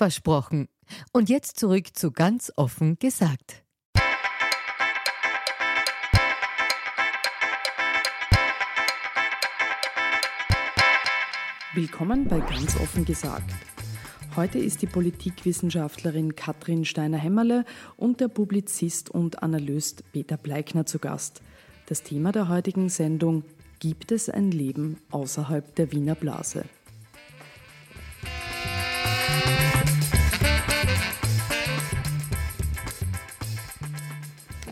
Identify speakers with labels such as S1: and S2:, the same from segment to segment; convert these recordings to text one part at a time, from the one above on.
S1: Versprochen. Und jetzt zurück zu ganz offen gesagt.
S2: Willkommen bei Ganz offen gesagt. Heute ist die Politikwissenschaftlerin Katrin Steiner-Hämmerle und der Publizist und Analyst Peter Bleikner zu Gast. Das Thema der heutigen Sendung Gibt es ein Leben außerhalb der Wiener Blase?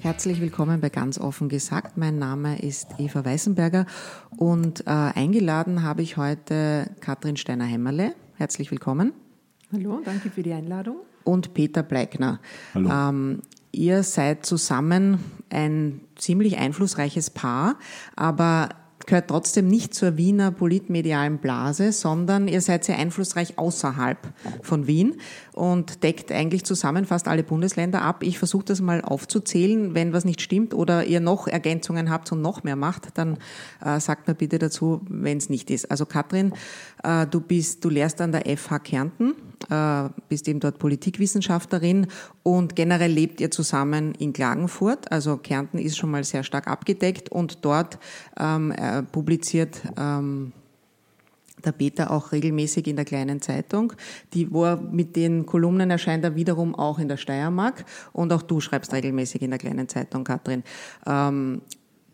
S3: Herzlich willkommen bei Ganz offen gesagt. Mein Name ist Eva Weißenberger und äh, eingeladen habe ich heute Katrin Steiner-Hämmerle. Herzlich willkommen.
S4: Hallo, danke für die Einladung.
S3: Und Peter Bleikner.
S5: Hallo.
S3: Ähm, ihr seid zusammen ein ziemlich einflussreiches Paar, aber gehört trotzdem nicht zur Wiener politmedialen Blase, sondern ihr seid sehr einflussreich außerhalb von Wien und deckt eigentlich zusammen fast alle Bundesländer ab. Ich versuche das mal aufzuzählen. Wenn was nicht stimmt oder ihr noch Ergänzungen habt und noch mehr macht, dann äh, sagt mir bitte dazu, wenn es nicht ist. Also Katrin, äh, du bist, du lehrst an der FH Kärnten bist eben dort Politikwissenschaftlerin und generell lebt ihr zusammen in Klagenfurt. Also Kärnten ist schon mal sehr stark abgedeckt und dort ähm, äh, publiziert ähm, der Peter auch regelmäßig in der kleinen Zeitung, die, wo er mit den Kolumnen erscheint er wiederum auch in der Steiermark und auch du schreibst regelmäßig in der kleinen Zeitung, Katrin. Ähm,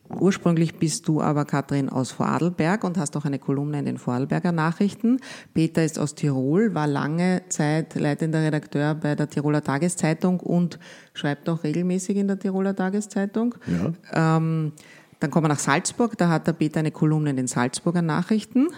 S3: Ursprünglich bist du aber, Katrin, aus Vorarlberg und hast auch eine Kolumne in den Vorarlberger Nachrichten. Peter ist aus Tirol, war lange Zeit leitender Redakteur bei der Tiroler Tageszeitung und schreibt auch regelmäßig in der Tiroler Tageszeitung. Ja. Ähm, dann kommen wir nach Salzburg, da hat der Peter eine Kolumne in den Salzburger Nachrichten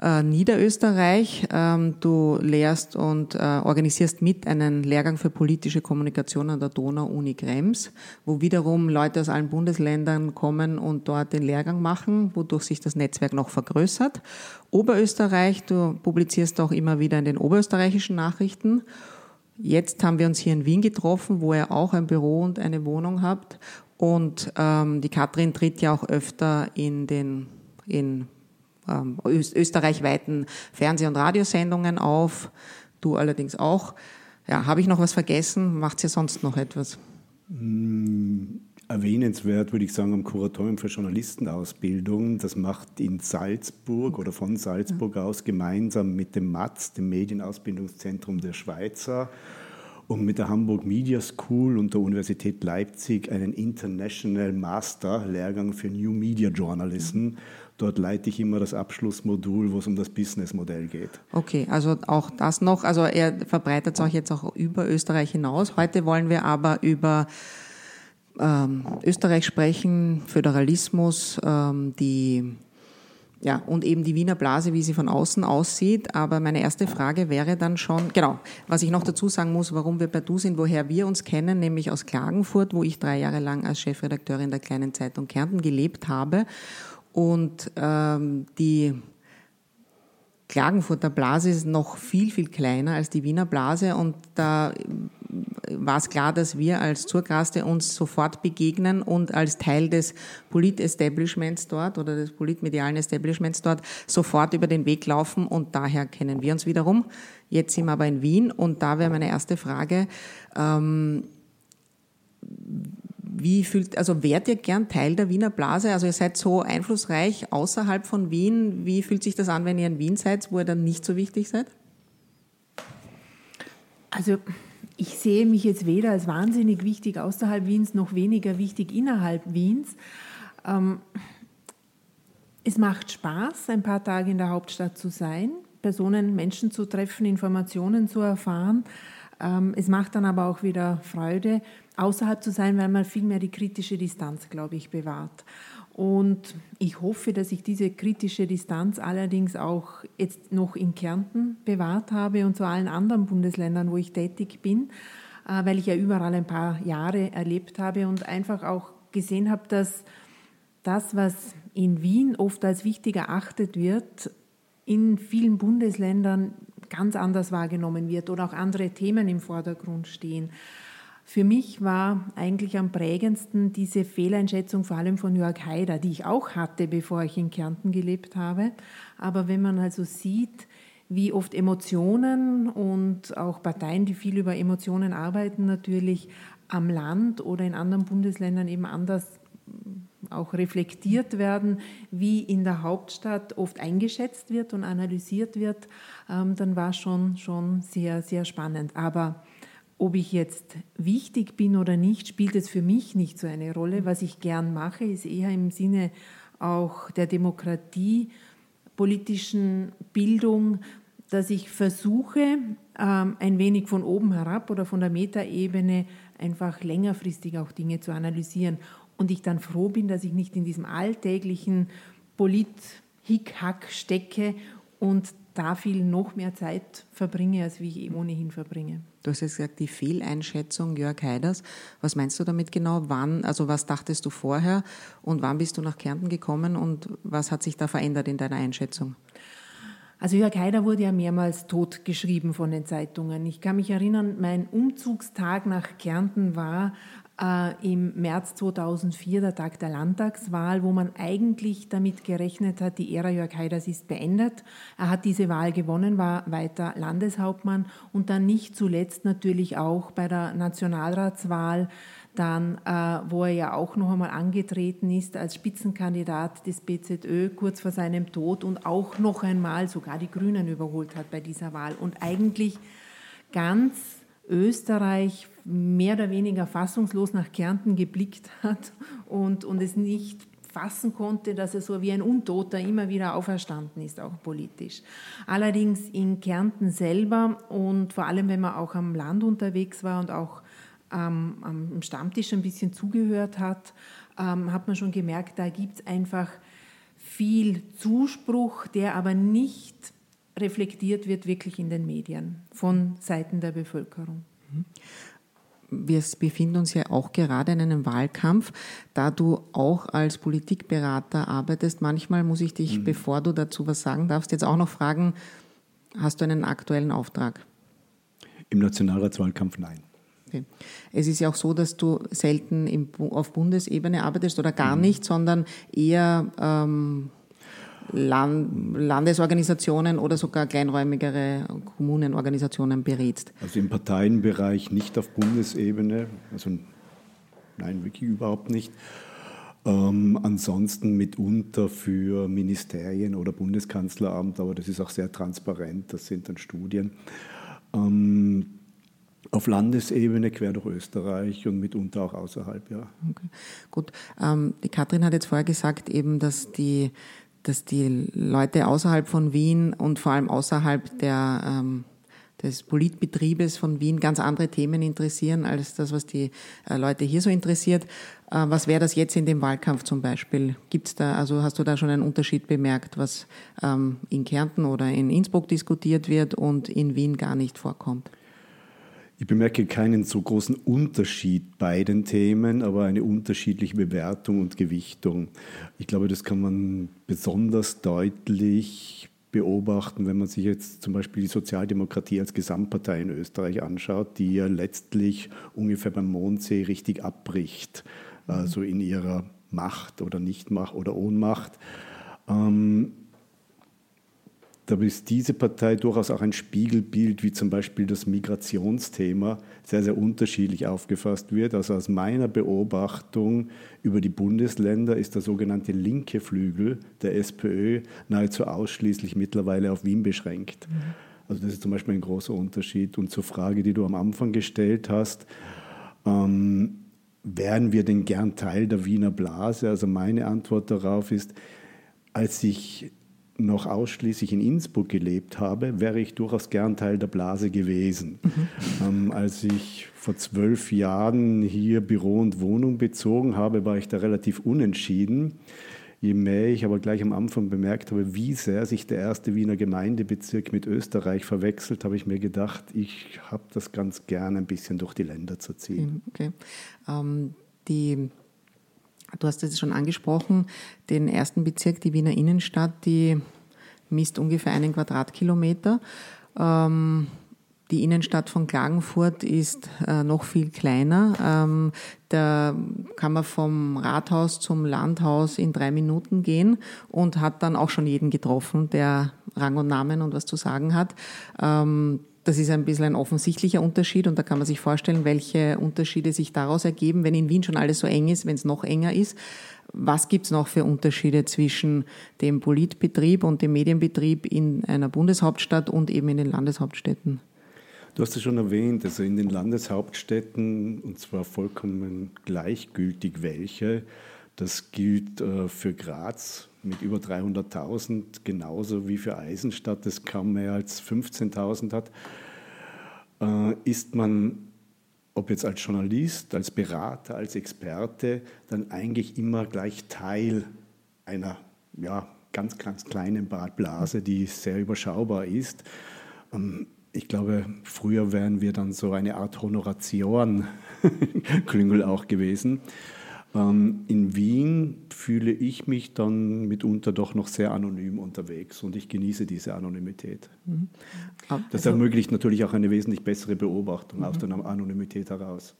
S3: äh, Niederösterreich. Ähm, du lehrst und äh, organisierst mit einen Lehrgang für politische Kommunikation an der Donau-Uni Krems, wo wiederum Leute aus allen Bundesländern kommen und dort den Lehrgang machen, wodurch sich das Netzwerk noch vergrößert. Oberösterreich, du publizierst auch immer wieder in den oberösterreichischen Nachrichten. Jetzt haben wir uns hier in Wien getroffen, wo ihr auch ein Büro und eine Wohnung habt. Und ähm, die Katrin tritt ja auch öfter in den in österreichweiten Fernseh- und Radiosendungen auf. Du allerdings auch. Ja, habe ich noch was vergessen? Macht ihr sonst noch etwas?
S5: Mm, erwähnenswert würde ich sagen am Kuratorium für Journalistenausbildung. Das macht in Salzburg oder von Salzburg aus gemeinsam mit dem MATZ, dem Medienausbildungszentrum der Schweizer, und mit der Hamburg Media School und der Universität Leipzig einen International Master Lehrgang für New Media Journalism. Dort leite ich immer das Abschlussmodul, wo es um das Businessmodell geht.
S3: Okay, also auch das noch. Also er verbreitet es auch jetzt auch über Österreich hinaus. Heute wollen wir aber über ähm, Österreich sprechen, Föderalismus, ähm, die ja, und eben die Wiener Blase, wie sie von außen aussieht. Aber meine erste Frage wäre dann schon, genau, was ich noch dazu sagen muss, warum wir bei Du sind, woher wir uns kennen, nämlich aus Klagenfurt, wo ich drei Jahre lang als Chefredakteurin der kleinen Zeitung Kärnten gelebt habe und ähm, die Klagenfurter Blase ist noch viel, viel kleiner als die Wiener Blase. Und da war es klar, dass wir als Zurgraste uns sofort begegnen und als Teil des Polit-Establishments dort oder des politmedialen Establishments dort sofort über den Weg laufen. Und daher kennen wir uns wiederum. Jetzt sind wir aber in Wien. Und da wäre meine erste Frage, ähm, wie fühlt, also wärt ihr gern Teil der Wiener Blase? Also ihr seid so einflussreich außerhalb von Wien. Wie fühlt sich das an, wenn ihr in Wien seid, wo ihr dann nicht so wichtig seid?
S4: Also ich sehe mich jetzt weder als wahnsinnig wichtig außerhalb Wiens noch weniger wichtig innerhalb Wiens. Ähm, es macht Spaß, ein paar Tage in der Hauptstadt zu sein, Personen, Menschen zu treffen, Informationen zu erfahren. Ähm, es macht dann aber auch wieder Freude, außerhalb zu sein, weil man viel mehr die kritische Distanz, glaube ich, bewahrt. Und ich hoffe, dass ich diese kritische Distanz allerdings auch jetzt noch in Kärnten bewahrt habe und zu allen anderen Bundesländern, wo ich tätig bin, äh, weil ich ja überall ein paar Jahre erlebt habe und einfach auch gesehen habe, dass das, was in Wien oft als wichtig erachtet wird, in vielen Bundesländern ganz anders wahrgenommen wird oder auch andere Themen im Vordergrund stehen. Für mich war eigentlich am prägendsten diese Fehleinschätzung vor allem von Jörg Haider, die ich auch hatte, bevor ich in Kärnten gelebt habe. Aber wenn man also sieht, wie oft Emotionen und auch Parteien, die viel über Emotionen arbeiten, natürlich am Land oder in anderen Bundesländern eben anders auch reflektiert werden, wie in der Hauptstadt oft eingeschätzt wird und analysiert wird, ähm, dann war schon schon sehr sehr spannend. Aber ob ich jetzt wichtig bin oder nicht, spielt es für mich nicht so eine Rolle. Was ich gern mache, ist eher im Sinne auch der Demokratie, politischen Bildung, dass ich versuche, ähm, ein wenig von oben herab oder von der Metaebene einfach längerfristig auch Dinge zu analysieren. Und ich dann froh bin, dass ich nicht in diesem alltäglichen Polit-Hick-Hack stecke und da viel noch mehr Zeit verbringe, als wie ich ohnehin verbringe.
S3: Du hast jetzt gesagt, die Fehleinschätzung Jörg Haiders. Was meinst du damit genau? Wann, also was dachtest du vorher und wann bist du nach Kärnten gekommen und was hat sich da verändert in deiner Einschätzung?
S4: Also Jörg Haider wurde ja mehrmals totgeschrieben von den Zeitungen. Ich kann mich erinnern, mein Umzugstag nach Kärnten war äh, im März 2004, der Tag der Landtagswahl, wo man eigentlich damit gerechnet hat, die Ära Jörg Haiders ist beendet. Er hat diese Wahl gewonnen, war weiter Landeshauptmann und dann nicht zuletzt natürlich auch bei der Nationalratswahl dann, äh, wo er ja auch noch einmal angetreten ist als Spitzenkandidat des BZÖ kurz vor seinem Tod und auch noch einmal sogar die Grünen überholt hat bei dieser Wahl und eigentlich ganz Österreich mehr oder weniger fassungslos nach Kärnten geblickt hat und, und es nicht fassen konnte, dass er so wie ein Untoter immer wieder auferstanden ist, auch politisch. Allerdings in Kärnten selber und vor allem, wenn man auch am Land unterwegs war und auch ähm, am Stammtisch ein bisschen zugehört hat, ähm, hat man schon gemerkt, da gibt es einfach viel Zuspruch, der aber nicht reflektiert wird wirklich in den Medien von Seiten der Bevölkerung.
S3: Wir befinden uns ja auch gerade in einem Wahlkampf. Da du auch als Politikberater arbeitest, manchmal muss ich dich, mhm. bevor du dazu was sagen darfst, jetzt auch noch fragen, hast du einen aktuellen Auftrag?
S5: Im Nationalratswahlkampf nein.
S3: Okay. Es ist ja auch so, dass du selten im, auf Bundesebene arbeitest oder gar mhm. nicht, sondern eher ähm, Land, Landesorganisationen oder sogar kleinräumigere Kommunenorganisationen berätst?
S5: Also im Parteienbereich nicht auf Bundesebene, also nein, wirklich überhaupt nicht. Ähm, ansonsten mitunter für Ministerien oder Bundeskanzleramt, aber das ist auch sehr transparent, das sind dann Studien. Ähm, auf Landesebene quer durch Österreich und mitunter auch außerhalb, ja.
S3: Okay. Gut. Ähm, die Katrin hat jetzt vorher gesagt, eben, dass die dass die Leute außerhalb von Wien und vor allem außerhalb der, ähm, des Politbetriebes von Wien ganz andere Themen interessieren als das, was die äh, Leute hier so interessiert. Äh, was wäre das jetzt in dem Wahlkampf zum Beispiel? Gibt's da, also hast du da schon einen Unterschied bemerkt, was ähm, in Kärnten oder in Innsbruck diskutiert wird und in Wien gar nicht vorkommt?
S5: Ich bemerke keinen so großen Unterschied bei den Themen, aber eine unterschiedliche Bewertung und Gewichtung. Ich glaube, das kann man besonders deutlich beobachten, wenn man sich jetzt zum Beispiel die Sozialdemokratie als Gesamtpartei in Österreich anschaut, die ja letztlich ungefähr beim Mondsee richtig abbricht, also in ihrer Macht oder Nichtmacht oder Ohnmacht. Ähm, da ist diese Partei durchaus auch ein Spiegelbild, wie zum Beispiel das Migrationsthema sehr, sehr unterschiedlich aufgefasst wird. Also aus meiner Beobachtung über die Bundesländer ist der sogenannte linke Flügel der SPÖ nahezu ausschließlich mittlerweile auf Wien beschränkt. Mhm. Also das ist zum Beispiel ein großer Unterschied. Und zur Frage, die du am Anfang gestellt hast, ähm, wären wir denn gern Teil der Wiener Blase? Also meine Antwort darauf ist, als ich noch ausschließlich in Innsbruck gelebt habe, wäre ich durchaus gern Teil der Blase gewesen. Mhm. Ähm, als ich vor zwölf Jahren hier Büro und Wohnung bezogen habe, war ich da relativ unentschieden. Je mehr ich aber gleich am Anfang bemerkt habe, wie sehr sich der erste Wiener Gemeindebezirk mit Österreich verwechselt, habe ich mir gedacht, ich habe das ganz gern ein bisschen durch die Länder zu ziehen.
S3: Okay. Ähm, die Du hast es schon angesprochen, den ersten Bezirk, die Wiener Innenstadt, die misst ungefähr einen Quadratkilometer. Ähm, die Innenstadt von Klagenfurt ist äh, noch viel kleiner. Ähm, da kann man vom Rathaus zum Landhaus in drei Minuten gehen und hat dann auch schon jeden getroffen, der Rang und Namen und was zu sagen hat. Ähm, das ist ein bisschen ein offensichtlicher Unterschied und da kann man sich vorstellen, welche Unterschiede sich daraus ergeben, wenn in Wien schon alles so eng ist, wenn es noch enger ist. Was gibt es noch für Unterschiede zwischen dem Politbetrieb und dem Medienbetrieb in einer Bundeshauptstadt und eben in den Landeshauptstädten?
S5: Du hast es schon erwähnt, also in den Landeshauptstädten, und zwar vollkommen gleichgültig welche, das gilt äh, für Graz mit über 300.000 genauso wie für Eisenstadt, das kaum mehr als 15.000 hat, äh, ist man, ob jetzt als Journalist, als Berater, als Experte, dann eigentlich immer gleich Teil einer ja, ganz, ganz kleinen Blase, die sehr überschaubar ist. Ähm, ich glaube, früher wären wir dann so eine Art Honoratioren-Klüngel auch gewesen. Ähm, in Wien fühle ich mich dann mitunter doch noch sehr anonym unterwegs und ich genieße diese Anonymität. Mhm. Das also, ermöglicht natürlich auch eine wesentlich bessere Beobachtung mhm. aus der Anonymität heraus.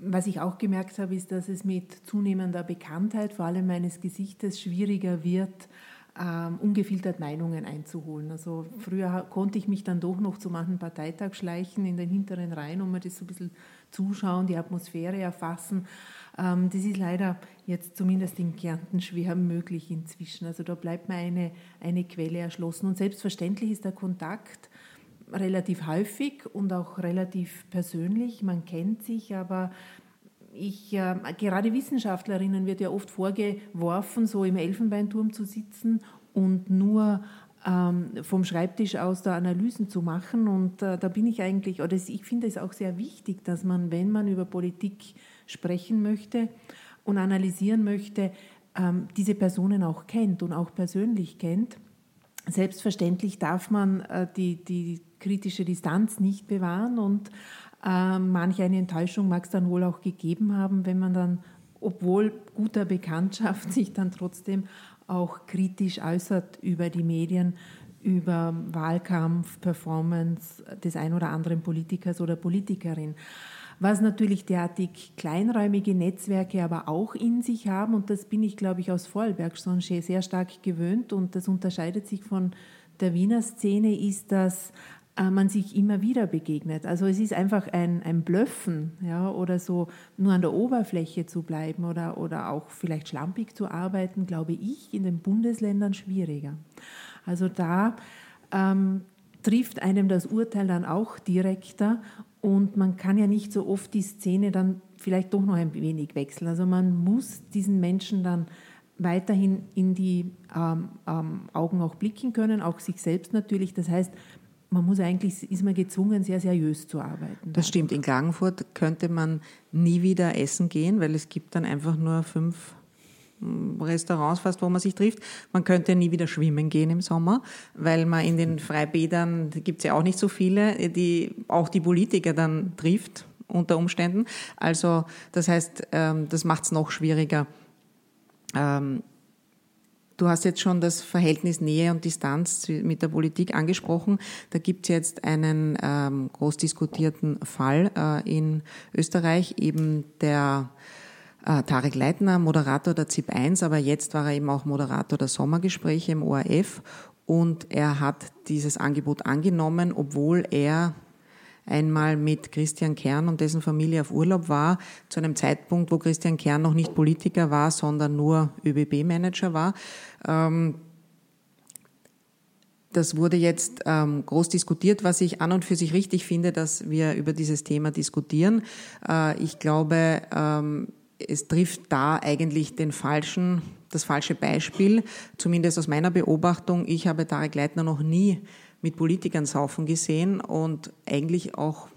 S4: Was ich auch gemerkt habe, ist, dass es mit zunehmender Bekanntheit, vor allem meines Gesichtes, schwieriger wird, ähm, ungefiltert Meinungen einzuholen. Also früher konnte ich mich dann doch noch zu manchen Parteitag schleichen in den hinteren Reihen und mir das so ein bisschen zuschauen, die Atmosphäre erfassen. Ähm, das ist leider jetzt zumindest in Kärnten schwer möglich inzwischen. Also da bleibt mir eine, eine Quelle erschlossen. Und selbstverständlich ist der Kontakt relativ häufig und auch relativ persönlich. Man kennt sich, aber ich, äh, gerade Wissenschaftlerinnen wird ja oft vorgeworfen, so im Elfenbeinturm zu sitzen und nur ähm, vom Schreibtisch aus da Analysen zu machen. Und äh, da bin ich eigentlich, oder ich finde es auch sehr wichtig, dass man, wenn man über Politik sprechen möchte und analysieren möchte, ähm, diese Personen auch kennt und auch persönlich kennt. Selbstverständlich darf man äh, die, die kritische Distanz nicht bewahren und äh, manch eine Enttäuschung mag es dann wohl auch gegeben haben, wenn man dann, obwohl guter Bekanntschaft, sich dann trotzdem auch kritisch äußert über die Medien, über Wahlkampf, Performance des ein oder anderen Politikers oder Politikerin. Was natürlich derartig kleinräumige Netzwerke aber auch in sich haben, und das bin ich, glaube ich, aus Vorarlberg schon sehr stark gewöhnt, und das unterscheidet sich von der Wiener Szene, ist, dass äh, man sich immer wieder begegnet. Also es ist einfach ein, ein Blöffen ja, oder so nur an der Oberfläche zu bleiben oder, oder auch vielleicht schlampig zu arbeiten, glaube ich, in den Bundesländern schwieriger. Also da ähm, trifft einem das Urteil dann auch direkter und man kann ja nicht so oft die Szene dann vielleicht doch noch ein wenig wechseln. Also man muss diesen Menschen dann weiterhin in die ähm, ähm, Augen auch blicken können, auch sich selbst natürlich. Das heißt, man muss eigentlich, ist man gezwungen, sehr seriös zu arbeiten.
S3: Das stimmt. In Klagenfurt könnte man nie wieder essen gehen, weil es gibt dann einfach nur fünf Restaurants fast, wo man sich trifft. Man könnte nie wieder schwimmen gehen im Sommer, weil man in den Freibädern, gibt es ja auch nicht so viele, die auch die Politiker dann trifft unter Umständen. Also das heißt, ähm, das macht es noch schwieriger. Ähm, Du hast jetzt schon das Verhältnis Nähe und Distanz mit der Politik angesprochen. Da gibt es jetzt einen ähm, groß diskutierten Fall äh, in Österreich, eben der äh, Tarek Leitner, Moderator der ZIP 1, aber jetzt war er eben auch Moderator der Sommergespräche im ORF und er hat dieses Angebot angenommen, obwohl er einmal mit Christian Kern und dessen Familie auf Urlaub war, zu einem Zeitpunkt, wo Christian Kern noch nicht Politiker war, sondern nur ÖBB-Manager war. Ähm, das wurde jetzt ähm, groß diskutiert, was ich an und für sich richtig finde, dass wir über dieses Thema diskutieren. Äh, ich glaube, ähm, es trifft da eigentlich den falschen, das falsche Beispiel, zumindest aus meiner Beobachtung. Ich habe Tarek Leitner noch nie mit Politikern saufen gesehen und eigentlich auch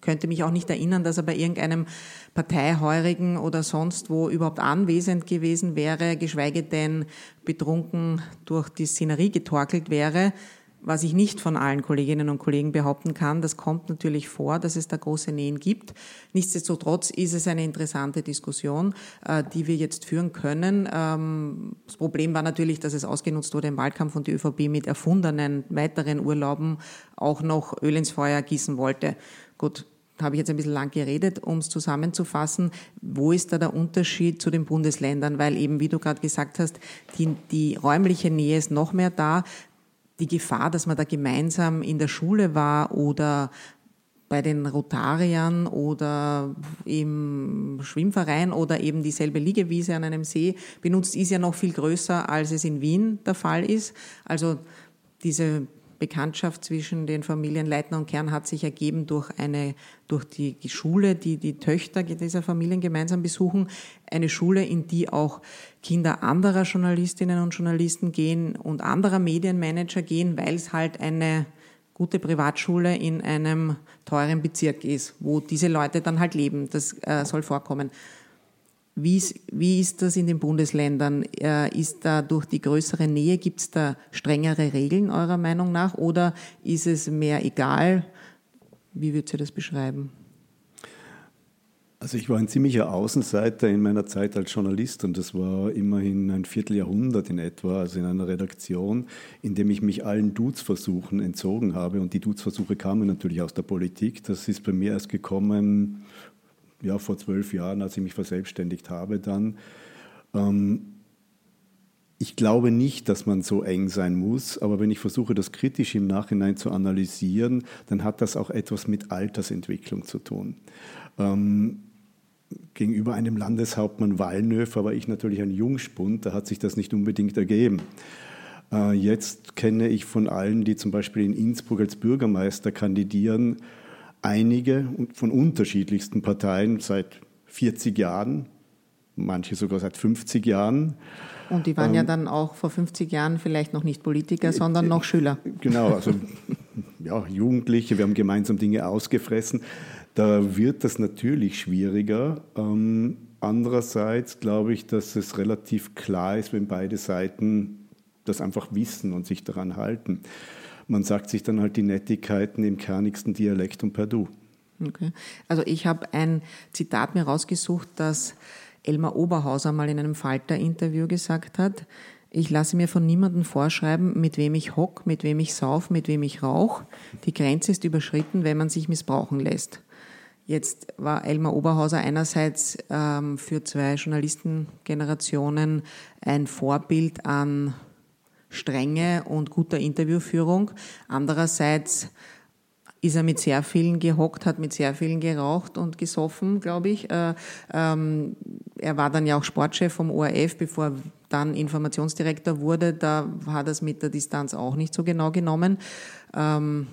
S3: könnte mich auch nicht erinnern, dass er bei irgendeinem Parteiheurigen oder sonst wo überhaupt anwesend gewesen wäre, geschweige denn betrunken durch die Szenerie getorkelt wäre was ich nicht von allen Kolleginnen und Kollegen behaupten kann. Das kommt natürlich vor, dass es da große Nähen gibt. Nichtsdestotrotz ist es eine interessante Diskussion, äh, die wir jetzt führen können. Ähm, das Problem war natürlich, dass es ausgenutzt wurde im Wahlkampf und die ÖVP mit erfundenen weiteren Urlauben auch noch Öl ins Feuer gießen wollte. Gut, habe ich jetzt ein bisschen lang geredet, um es zusammenzufassen. Wo ist da der Unterschied zu den Bundesländern? Weil eben, wie du gerade gesagt hast, die, die räumliche Nähe ist noch mehr da die Gefahr, dass man da gemeinsam in der Schule war oder bei den Rotariern oder im Schwimmverein oder eben dieselbe Liegewiese an einem See benutzt, ist ja noch viel größer, als es in Wien der Fall ist. Also diese Bekanntschaft zwischen den Familien Leitner und Kern hat sich ergeben durch eine, durch die Schule, die die Töchter dieser Familien gemeinsam besuchen. Eine Schule, in die auch Kinder anderer Journalistinnen und Journalisten gehen und anderer Medienmanager gehen, weil es halt eine gute Privatschule in einem teuren Bezirk ist, wo diese Leute dann halt leben. Das äh, soll vorkommen. Wie ist, das in den Bundesländern? Äh, ist da durch die größere Nähe, gibt es da strengere Regeln eurer Meinung nach oder ist es mehr egal? Wie würdet ihr das beschreiben?
S5: Also ich war ein ziemlicher Außenseiter in meiner Zeit als Journalist und das war immerhin ein Vierteljahrhundert in etwa, also in einer Redaktion, in dem ich mich allen Duzversuchen entzogen habe und die Duzversuche kamen natürlich aus der Politik. Das ist bei mir erst gekommen ja, vor zwölf Jahren, als ich mich verselbstständigt habe, dann. Ähm, ich glaube nicht, dass man so eng sein muss, aber wenn ich versuche, das kritisch im Nachhinein zu analysieren, dann hat das auch etwas mit Altersentwicklung zu tun. Ähm, gegenüber einem Landeshauptmann Wallnöfer war ich natürlich ein Jungspund, da hat sich das nicht unbedingt ergeben. Äh, jetzt kenne ich von allen, die zum Beispiel in Innsbruck als Bürgermeister kandidieren, einige von unterschiedlichsten Parteien seit 40 Jahren, manche sogar seit 50 Jahren.
S3: Und die waren ähm, ja dann auch vor 50 Jahren vielleicht noch nicht Politiker, sondern noch Schüler.
S5: Genau, also ja, Jugendliche, wir haben gemeinsam Dinge ausgefressen. Da wird das natürlich schwieriger. Ähm, andererseits glaube ich, dass es relativ klar ist, wenn beide Seiten das einfach wissen und sich daran halten man sagt sich dann halt die Nettigkeiten im kernigsten Dialekt und per Du.
S3: Okay. Also ich habe ein Zitat mir rausgesucht, das Elmar Oberhauser mal in einem Falter-Interview gesagt hat. Ich lasse mir von niemandem vorschreiben, mit wem ich hock, mit wem ich sauf, mit wem ich rauch. Die Grenze ist überschritten, wenn man sich missbrauchen lässt. Jetzt war Elmar Oberhauser einerseits ähm, für zwei Journalistengenerationen ein Vorbild an Strenge und guter Interviewführung. Andererseits ist er mit sehr vielen gehockt, hat mit sehr vielen geraucht und gesoffen, glaube ich. Äh, ähm, er war dann ja auch Sportchef vom ORF, bevor er dann Informationsdirektor wurde. Da hat er es mit der Distanz auch nicht so genau genommen. Ähm,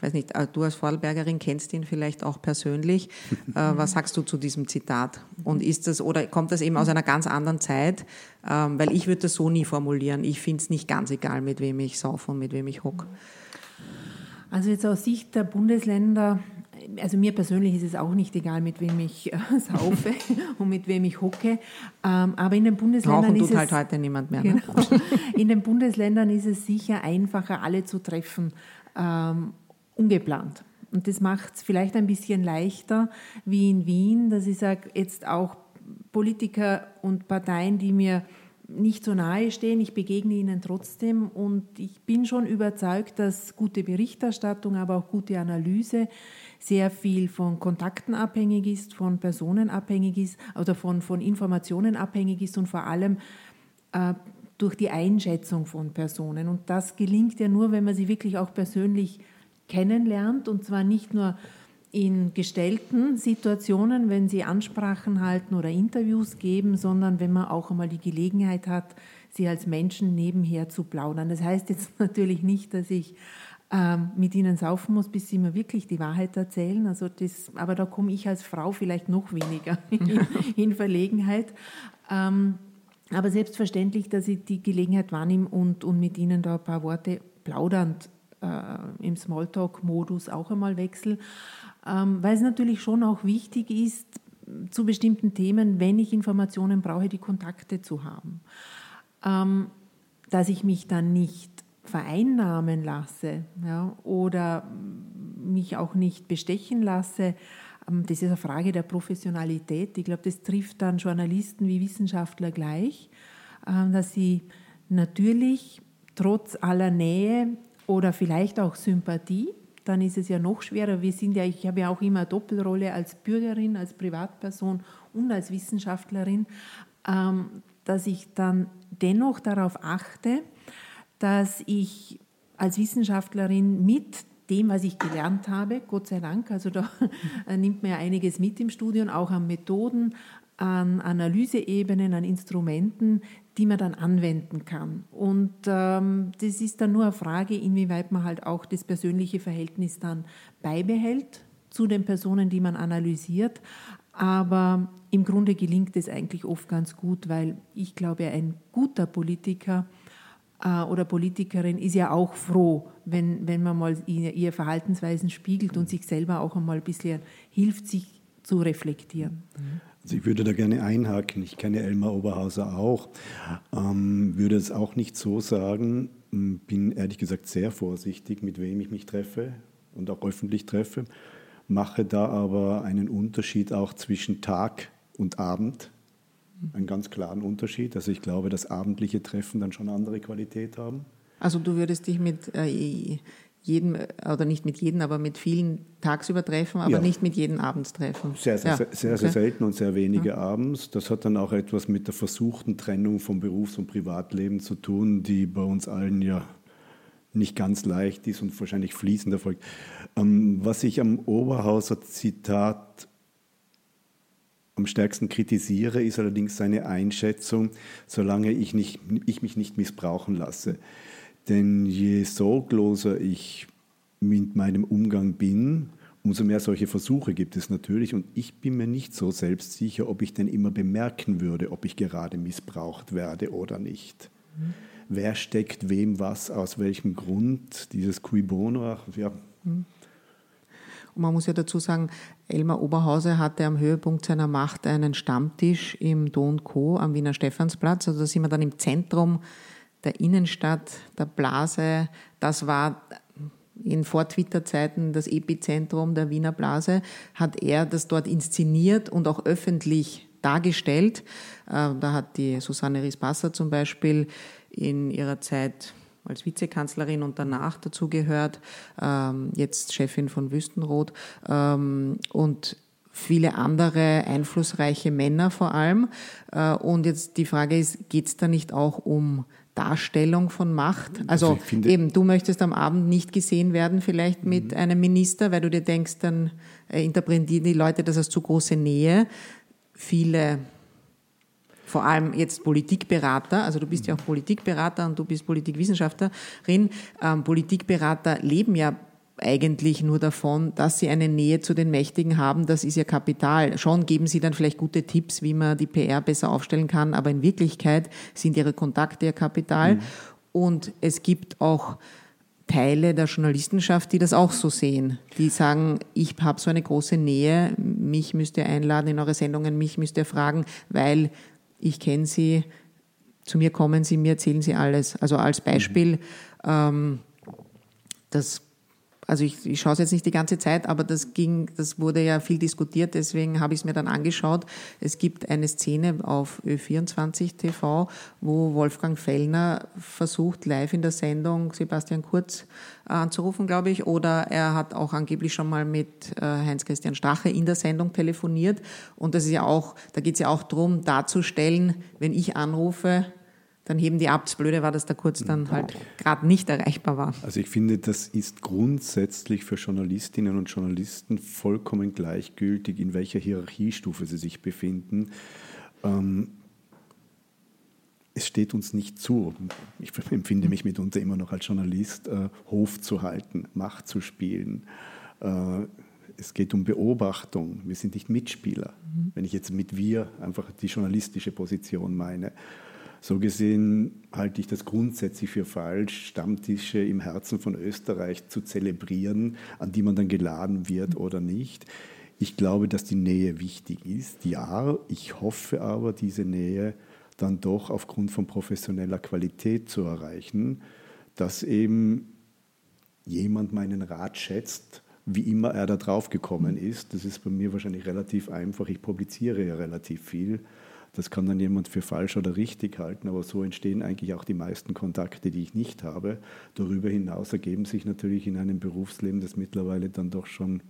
S3: ich weiß nicht, äh, du als Vorarlbergerin kennst ihn vielleicht auch persönlich. Äh, was sagst du zu diesem Zitat? Und ist das, oder kommt das eben aus einer ganz anderen Zeit? Ähm, weil ich würde das so nie formulieren. Ich finde es nicht ganz egal, mit wem ich saufe und mit wem ich hock.
S4: Also jetzt aus Sicht der Bundesländer, also mir persönlich ist es auch nicht egal, mit wem ich äh, saufe und mit wem ich hocke. Ähm, aber in den Bundesländern
S3: Rauchen
S4: ist
S3: tut halt heute niemand mehr. Ne?
S4: Genau, in den Bundesländern ist es sicher einfacher, alle zu treffen ähm, ungeplant. Und das macht es vielleicht ein bisschen leichter wie in Wien, dass ich sage, jetzt auch Politiker und Parteien, die mir nicht so nahe stehen, ich begegne ihnen trotzdem und ich bin schon überzeugt, dass gute Berichterstattung, aber auch gute Analyse sehr viel von Kontakten abhängig ist, von Personen abhängig ist oder von, von Informationen abhängig ist und vor allem äh, durch die Einschätzung von Personen. Und das gelingt ja nur, wenn man sie wirklich auch persönlich kennenlernt und zwar nicht nur in gestellten Situationen, wenn sie Ansprachen halten oder Interviews geben, sondern wenn man auch einmal die Gelegenheit hat, sie als Menschen nebenher zu plaudern. Das heißt jetzt natürlich nicht, dass ich ähm, mit ihnen saufen muss, bis sie mir wirklich die Wahrheit erzählen. Also das, aber da komme ich als Frau vielleicht noch weniger in, in Verlegenheit. Ähm, aber selbstverständlich, dass ich die Gelegenheit wahrnehme und, und mit ihnen da ein paar Worte plaudernd äh, im Smalltalk-Modus auch einmal wechsle. Ähm, weil es natürlich schon auch wichtig ist, zu bestimmten Themen, wenn ich Informationen brauche, die Kontakte zu haben. Ähm, dass ich mich dann nicht vereinnahmen lasse ja, oder mich auch nicht bestechen lasse, ähm, das ist eine Frage der Professionalität. Ich glaube, das trifft dann Journalisten wie Wissenschaftler gleich, ähm, dass sie natürlich trotz aller Nähe oder vielleicht auch Sympathie, dann ist es ja noch schwerer. Wir sind ja, ich habe ja auch immer Doppelrolle als Bürgerin, als Privatperson und als Wissenschaftlerin, ähm, dass ich dann dennoch darauf achte, dass ich als Wissenschaftlerin mit dem, was ich gelernt habe, Gott sei Dank, also da nimmt man ja einiges mit im Studium, auch an Methoden, an Analyseebenen, an Instrumenten, die man dann anwenden kann. Und ähm, das ist dann nur eine Frage, inwieweit man halt auch das persönliche Verhältnis dann beibehält zu den Personen, die man analysiert. Aber im Grunde gelingt es eigentlich oft ganz gut, weil ich glaube, ein guter Politiker äh, oder Politikerin ist ja auch froh, wenn, wenn man mal ihr Verhaltensweisen spiegelt und sich selber auch einmal ein bisschen hilft, sich zu reflektieren.
S5: Also ich würde da gerne einhaken. Ich kenne Elmar Oberhauser auch. Ähm, würde es auch nicht so sagen. Bin ehrlich gesagt sehr vorsichtig, mit wem ich mich treffe und auch öffentlich treffe. Mache da aber einen Unterschied auch zwischen Tag und Abend einen ganz klaren Unterschied. Also ich glaube, dass abendliche Treffen dann schon andere Qualität haben.
S3: Also du würdest dich mit äh, jedem, oder nicht mit jedem, aber mit vielen tagsüber treffen, aber ja. nicht mit jedem abends treffen.
S5: Sehr, sehr, ja. sehr, sehr, okay. selten und sehr wenige ja. abends. Das hat dann auch etwas mit der versuchten Trennung vom Berufs- und Privatleben zu tun, die bei uns allen ja nicht ganz leicht ist und wahrscheinlich fließend erfolgt. Ähm, was ich am Oberhauser Zitat am stärksten kritisiere, ist allerdings seine Einschätzung, solange ich, nicht, ich mich nicht missbrauchen lasse. Denn je sorgloser ich mit meinem Umgang bin, umso mehr solche Versuche gibt es natürlich. Und ich bin mir nicht so selbstsicher, ob ich denn immer bemerken würde, ob ich gerade missbraucht werde oder nicht. Mhm. Wer steckt wem was, aus welchem Grund, dieses Cui bono, ja. Mhm.
S3: Und man muss ja dazu sagen, Elmar Oberhauser hatte am Höhepunkt seiner Macht einen Stammtisch im Don Co. am Wiener Stephansplatz. Also da sind wir dann im Zentrum der Innenstadt, der Blase. Das war in Vor-Twitter-Zeiten das Epizentrum der Wiener Blase, hat er das dort inszeniert und auch öffentlich dargestellt. Äh, da hat die Susanne Rispasser zum Beispiel in ihrer Zeit als Vizekanzlerin und danach dazu gehört, ähm, jetzt Chefin von Wüstenrot ähm, und viele andere einflussreiche Männer vor allem. Äh, und jetzt die Frage ist, geht es da nicht auch um Darstellung von Macht? Also, also eben, du möchtest am Abend nicht gesehen werden, vielleicht mit mhm. einem Minister, weil du dir denkst, dann äh, interpretieren die Leute das als zu große Nähe. Viele vor allem jetzt Politikberater, also du bist ja auch Politikberater und du bist Politikwissenschaftlerin. Ähm, Politikberater leben ja eigentlich nur davon, dass sie eine Nähe zu den Mächtigen haben. Das ist ja Kapital. Schon geben sie dann vielleicht gute Tipps, wie man die PR besser aufstellen kann, aber in Wirklichkeit sind ihre Kontakte ihr Kapital. Mhm. Und es gibt auch Teile der Journalistenschaft, die das auch so sehen. Die sagen, ich habe so eine große Nähe, mich müsst ihr einladen in eure Sendungen, mich müsst ihr fragen, weil ich kenne sie, zu mir kommen sie, mir erzählen sie alles. Also als Beispiel, mhm. ähm, das also ich, ich schaue es jetzt nicht die ganze Zeit, aber das ging, das wurde ja viel diskutiert, deswegen habe ich es mir dann angeschaut. Es gibt eine Szene auf Ö24 TV, wo Wolfgang Fellner versucht, live in der Sendung Sebastian Kurz äh, anzurufen, glaube ich, oder er hat auch angeblich schon mal mit äh, Heinz-Christian Strache in der Sendung telefoniert. Und das ist ja auch, da geht es ja auch darum, darzustellen, wenn ich anrufe, dann heben die ab. Das Blöde war, dass der Kurz dann halt gerade nicht erreichbar war.
S5: Also ich finde, das ist grundsätzlich für Journalistinnen und Journalisten vollkommen gleichgültig, in welcher Hierarchiestufe sie sich befinden. Ähm, es steht uns nicht zu, ich empfinde mich mitunter immer noch als Journalist, äh, Hof zu halten, Macht zu spielen. Äh, es geht um Beobachtung. Wir sind nicht Mitspieler. Mhm. Wenn ich jetzt mit wir einfach die journalistische Position meine. So gesehen halte ich das grundsätzlich für falsch, Stammtische im Herzen von Österreich zu zelebrieren, an die man dann geladen wird oder nicht. Ich glaube, dass die Nähe wichtig ist. Ja, ich hoffe aber, diese Nähe dann doch aufgrund von professioneller Qualität zu erreichen, dass eben jemand meinen Rat schätzt, wie immer er da drauf gekommen ist. Das ist bei mir wahrscheinlich relativ einfach. Ich publiziere ja relativ viel das kann dann jemand für falsch oder richtig halten, aber so entstehen eigentlich auch die meisten Kontakte, die ich nicht habe. Darüber hinaus ergeben sich natürlich in einem Berufsleben, das mittlerweile dann doch schon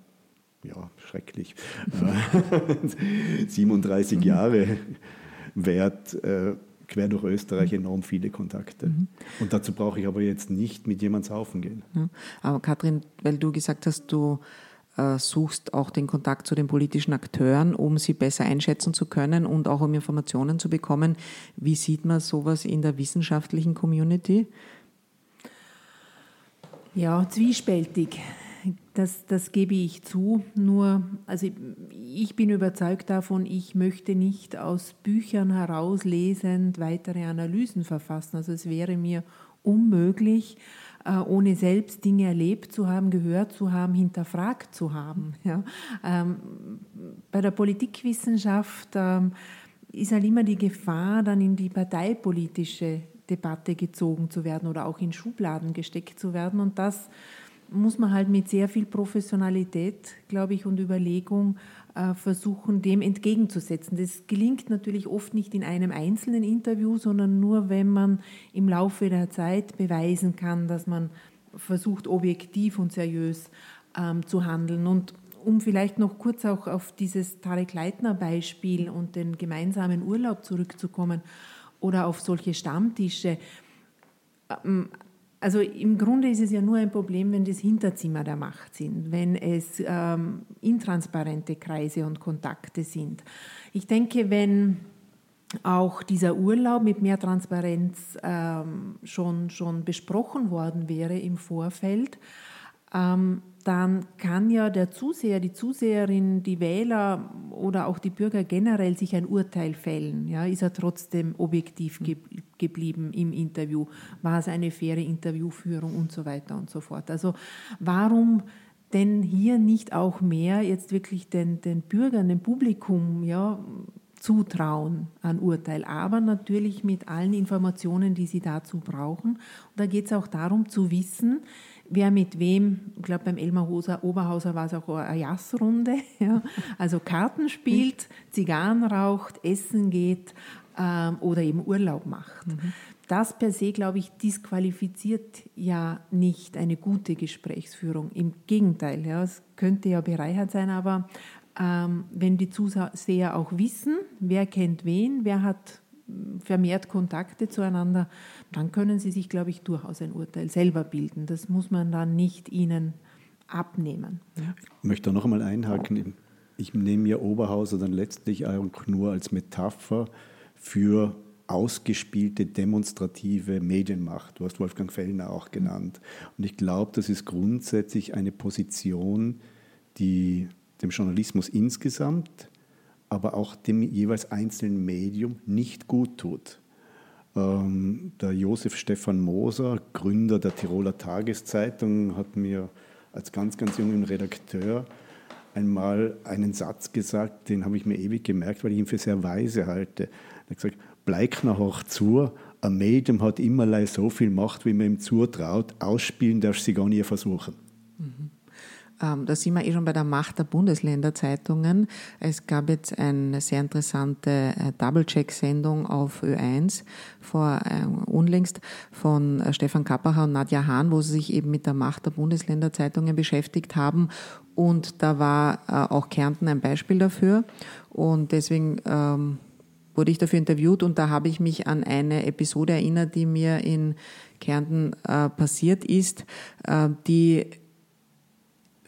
S5: ja, schrecklich. 37 mhm. Jahre wert, äh, quer durch Österreich enorm viele Kontakte. Mhm. Und dazu brauche ich aber jetzt nicht mit jemandem saufen gehen. Ja.
S3: Aber Kathrin, weil du gesagt hast, du äh, suchst auch den Kontakt zu den politischen Akteuren, um sie besser einschätzen zu können und auch um Informationen zu bekommen. Wie sieht man sowas in der wissenschaftlichen Community?
S4: Ja, zwiespältig. Das, das gebe ich zu. Nur, also ich bin überzeugt davon, ich möchte nicht aus Büchern herauslesend weitere Analysen verfassen. Also es wäre mir unmöglich, äh, ohne selbst Dinge erlebt zu haben, gehört zu haben, hinterfragt zu haben. Ja. Ähm, bei der Politikwissenschaft ähm, ist halt immer die Gefahr, dann in die parteipolitische Debatte gezogen zu werden oder auch in Schubladen gesteckt zu werden. Und das muss man halt mit sehr viel Professionalität, glaube ich, und Überlegung äh, versuchen, dem entgegenzusetzen. Das gelingt natürlich oft nicht in einem einzelnen Interview, sondern nur, wenn man im Laufe der Zeit beweisen kann, dass man versucht, objektiv und seriös ähm, zu handeln. Und um vielleicht noch kurz auch auf dieses Tarek Leitner Beispiel und den gemeinsamen Urlaub zurückzukommen oder auf solche Stammtische. Ähm, also im Grunde ist es ja nur ein Problem, wenn das Hinterzimmer der Macht sind, wenn es ähm, intransparente Kreise und Kontakte sind. Ich denke, wenn auch dieser Urlaub mit mehr Transparenz ähm, schon, schon besprochen worden wäre im Vorfeld, ähm, dann kann ja der Zuseher, die Zuseherin, die Wähler oder auch die Bürger generell sich ein Urteil fällen. Ja, ist er trotzdem objektiv ge geblieben im Interview? War es eine faire Interviewführung und so weiter und so fort? Also warum denn hier nicht auch mehr jetzt wirklich den, den Bürgern, dem Publikum, ja, zutrauen an Urteil, aber natürlich mit allen Informationen, die sie dazu brauchen. Und da geht es auch darum zu wissen, wer mit wem, ich glaube beim Elmar Hoser, Oberhauser war es auch eine Jassrunde, ja, also Karten spielt, Zigarren raucht, essen geht ähm, oder eben Urlaub macht. Mhm. Das per se, glaube ich, disqualifiziert ja nicht eine gute Gesprächsführung. Im Gegenteil, ja, es könnte ja bereichert sein, aber ähm, wenn die Zuseher auch wissen, wer kennt wen, wer hat vermehrt Kontakte zueinander, dann können sie sich, glaube ich, durchaus ein Urteil selber bilden. Das muss man dann nicht ihnen abnehmen.
S5: Ich möchte da noch einmal einhaken. Ich nehme mir Oberhauser dann letztlich auch nur als Metapher für ausgespielte demonstrative Medienmacht. Du hast Wolfgang Fellner auch genannt. Und ich glaube, das ist grundsätzlich eine Position, die dem Journalismus insgesamt aber auch dem jeweils einzelnen Medium nicht gut tut. Ähm, der Josef Stefan Moser, Gründer der Tiroler Tageszeitung, hat mir als ganz, ganz junger Redakteur einmal einen Satz gesagt, den habe ich mir ewig gemerkt, weil ich ihn für sehr weise halte. Er hat gesagt, Bleikner hoch zu, ein Medium hat immerlei so viel Macht, wie man ihm zutraut, ausspielen darfst du sie gar nie versuchen. Mhm.
S3: Ähm, da sind wir eh schon bei der Macht der Bundesländerzeitungen. Es gab jetzt eine sehr interessante äh, Double-Check-Sendung auf Ö1 vor äh, unlängst von äh, Stefan Kappacher und Nadja Hahn, wo sie sich eben mit der Macht der Bundesländerzeitungen beschäftigt haben. Und da war auch Kärnten ein Beispiel dafür. Und deswegen ähm, wurde ich dafür interviewt und da habe ich mich an eine Episode erinnert, die mir in Kärnten äh, passiert ist, äh, die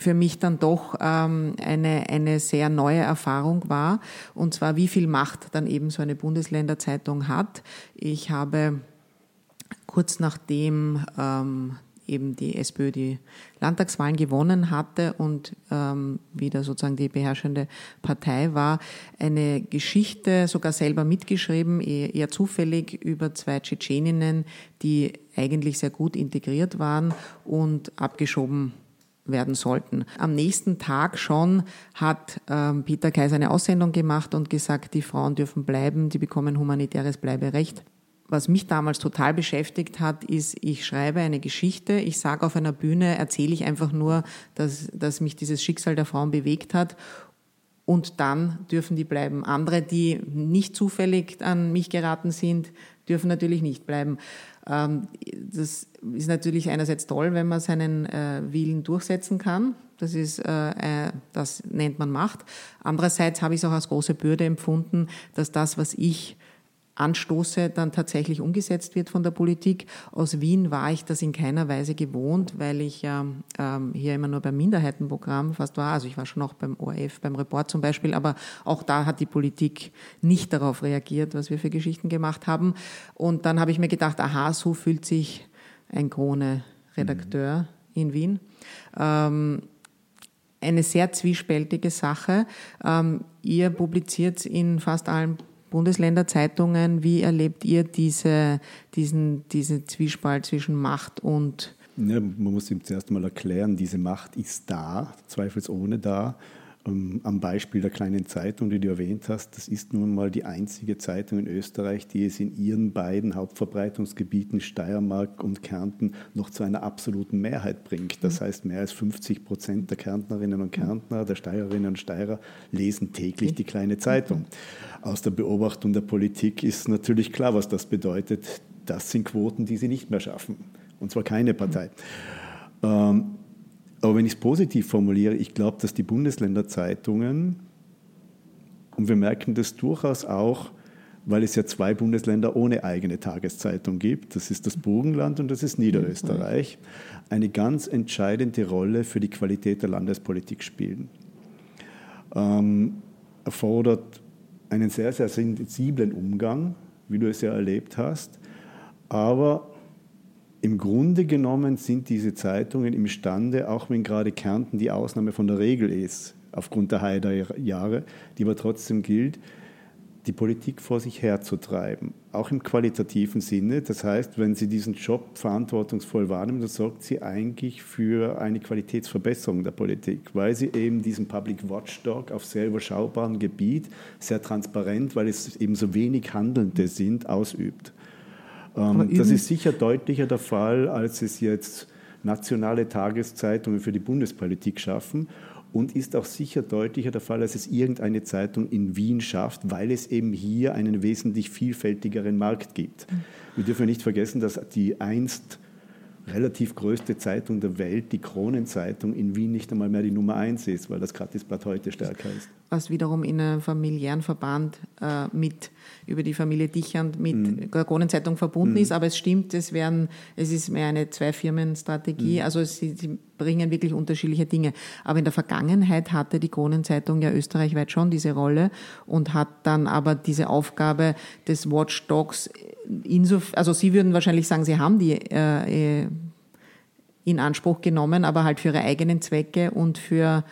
S3: für mich dann doch ähm, eine, eine sehr neue Erfahrung war. Und zwar, wie viel Macht dann eben so eine Bundesländerzeitung hat. Ich habe kurz nachdem ähm, eben die SPÖ die Landtagswahlen gewonnen hatte und ähm, wieder sozusagen die beherrschende Partei war, eine Geschichte sogar selber mitgeschrieben, eher, eher zufällig über zwei Tschetscheninnen, die eigentlich sehr gut integriert waren und abgeschoben werden sollten. Am nächsten Tag schon hat ähm, Peter Kaiser eine Aussendung gemacht und gesagt, die Frauen dürfen bleiben, die bekommen humanitäres Bleiberecht. Was mich damals total beschäftigt hat, ist, ich schreibe eine Geschichte, ich sage auf einer Bühne, erzähle ich einfach nur, dass, dass mich dieses Schicksal der Frauen bewegt hat und dann dürfen die bleiben. Andere, die nicht zufällig an mich geraten sind, dürfen natürlich nicht bleiben. Ähm, das ist natürlich einerseits toll, wenn man seinen äh, Willen durchsetzen kann. Das ist, äh, äh, das nennt man Macht. Andererseits habe ich es auch als große Bürde empfunden, dass das, was ich anstoße, dann tatsächlich umgesetzt wird von der Politik. Aus Wien war ich das in keiner Weise gewohnt, weil ich ähm, hier immer nur beim Minderheitenprogramm fast war. Also ich war schon auch beim ORF, beim Report zum Beispiel, aber auch da hat die Politik nicht darauf reagiert, was wir für Geschichten gemacht haben. Und dann habe ich mir gedacht, aha, so fühlt sich ein Krone-Redakteur mhm. in Wien. Ähm, eine sehr zwiespältige Sache. Ähm, ihr publiziert in fast allen Bundesländerzeitungen. Wie erlebt ihr diese, diesen, diesen Zwiespalt zwischen Macht und
S5: ja, man muss ihm zuerst mal erklären, diese Macht ist da, zweifelsohne da. Ähm, am Beispiel der kleinen Zeitung, die du erwähnt hast, das ist nun mal die einzige Zeitung in Österreich, die es in ihren beiden Hauptverbreitungsgebieten Steiermark und Kärnten noch zu einer absoluten Mehrheit bringt. Das mhm. heißt, mehr als 50 Prozent der Kärntnerinnen und Kärntner, der Steirerinnen und Steirer lesen täglich die kleine Zeitung. Aus der Beobachtung der Politik ist natürlich klar, was das bedeutet. Das sind Quoten, die sie nicht mehr schaffen. Und zwar keine Partei. Ähm, aber wenn ich es positiv formuliere, ich glaube, dass die Bundesländerzeitungen, und wir merken das durchaus auch, weil es ja zwei Bundesländer ohne eigene Tageszeitung gibt, das ist das Burgenland und das ist Niederösterreich, eine ganz entscheidende Rolle für die Qualität der Landespolitik spielen. Ähm, erfordert einen sehr, sehr sensiblen Umgang, wie du es ja erlebt hast, aber im Grunde genommen sind diese Zeitungen imstande, auch wenn gerade Kärnten die Ausnahme von der Regel ist, aufgrund der Haider-Jahre, die aber trotzdem gilt, die Politik vor sich herzutreiben, auch im qualitativen Sinne. Das heißt, wenn Sie diesen Job verantwortungsvoll wahrnehmen, dann sorgt Sie eigentlich für eine Qualitätsverbesserung der Politik, weil Sie eben diesen Public Watchdog auf sehr überschaubarem Gebiet, sehr transparent, weil es eben so wenig Handelnde sind, ausübt. Ähm, das ist sicher deutlicher der Fall, als es jetzt nationale Tageszeitungen für die Bundespolitik schaffen und ist auch sicher deutlicher der Fall, als es irgendeine Zeitung in Wien schafft, weil es eben hier einen wesentlich vielfältigeren Markt gibt. Mhm. Wir dürfen nicht vergessen, dass die einst relativ größte Zeitung der Welt, die Kronenzeitung, in Wien nicht einmal mehr die Nummer eins ist, weil das Gratisblatt heute stärker ist.
S3: Was wiederum in einem familiären Verband äh, mit über die Familie Dichand mit mhm. der Kronenzeitung verbunden mhm. ist, aber es stimmt, es werden, es ist mehr eine Zwei-Firmen-Strategie, mhm. also sie, sie, bringen wirklich unterschiedliche Dinge. Aber in der Vergangenheit hatte die Kronenzeitung ja österreichweit schon diese Rolle und hat dann aber diese Aufgabe des Watchdogs insofern, also Sie würden wahrscheinlich sagen, Sie haben die äh, in Anspruch genommen, aber halt für Ihre eigenen Zwecke und für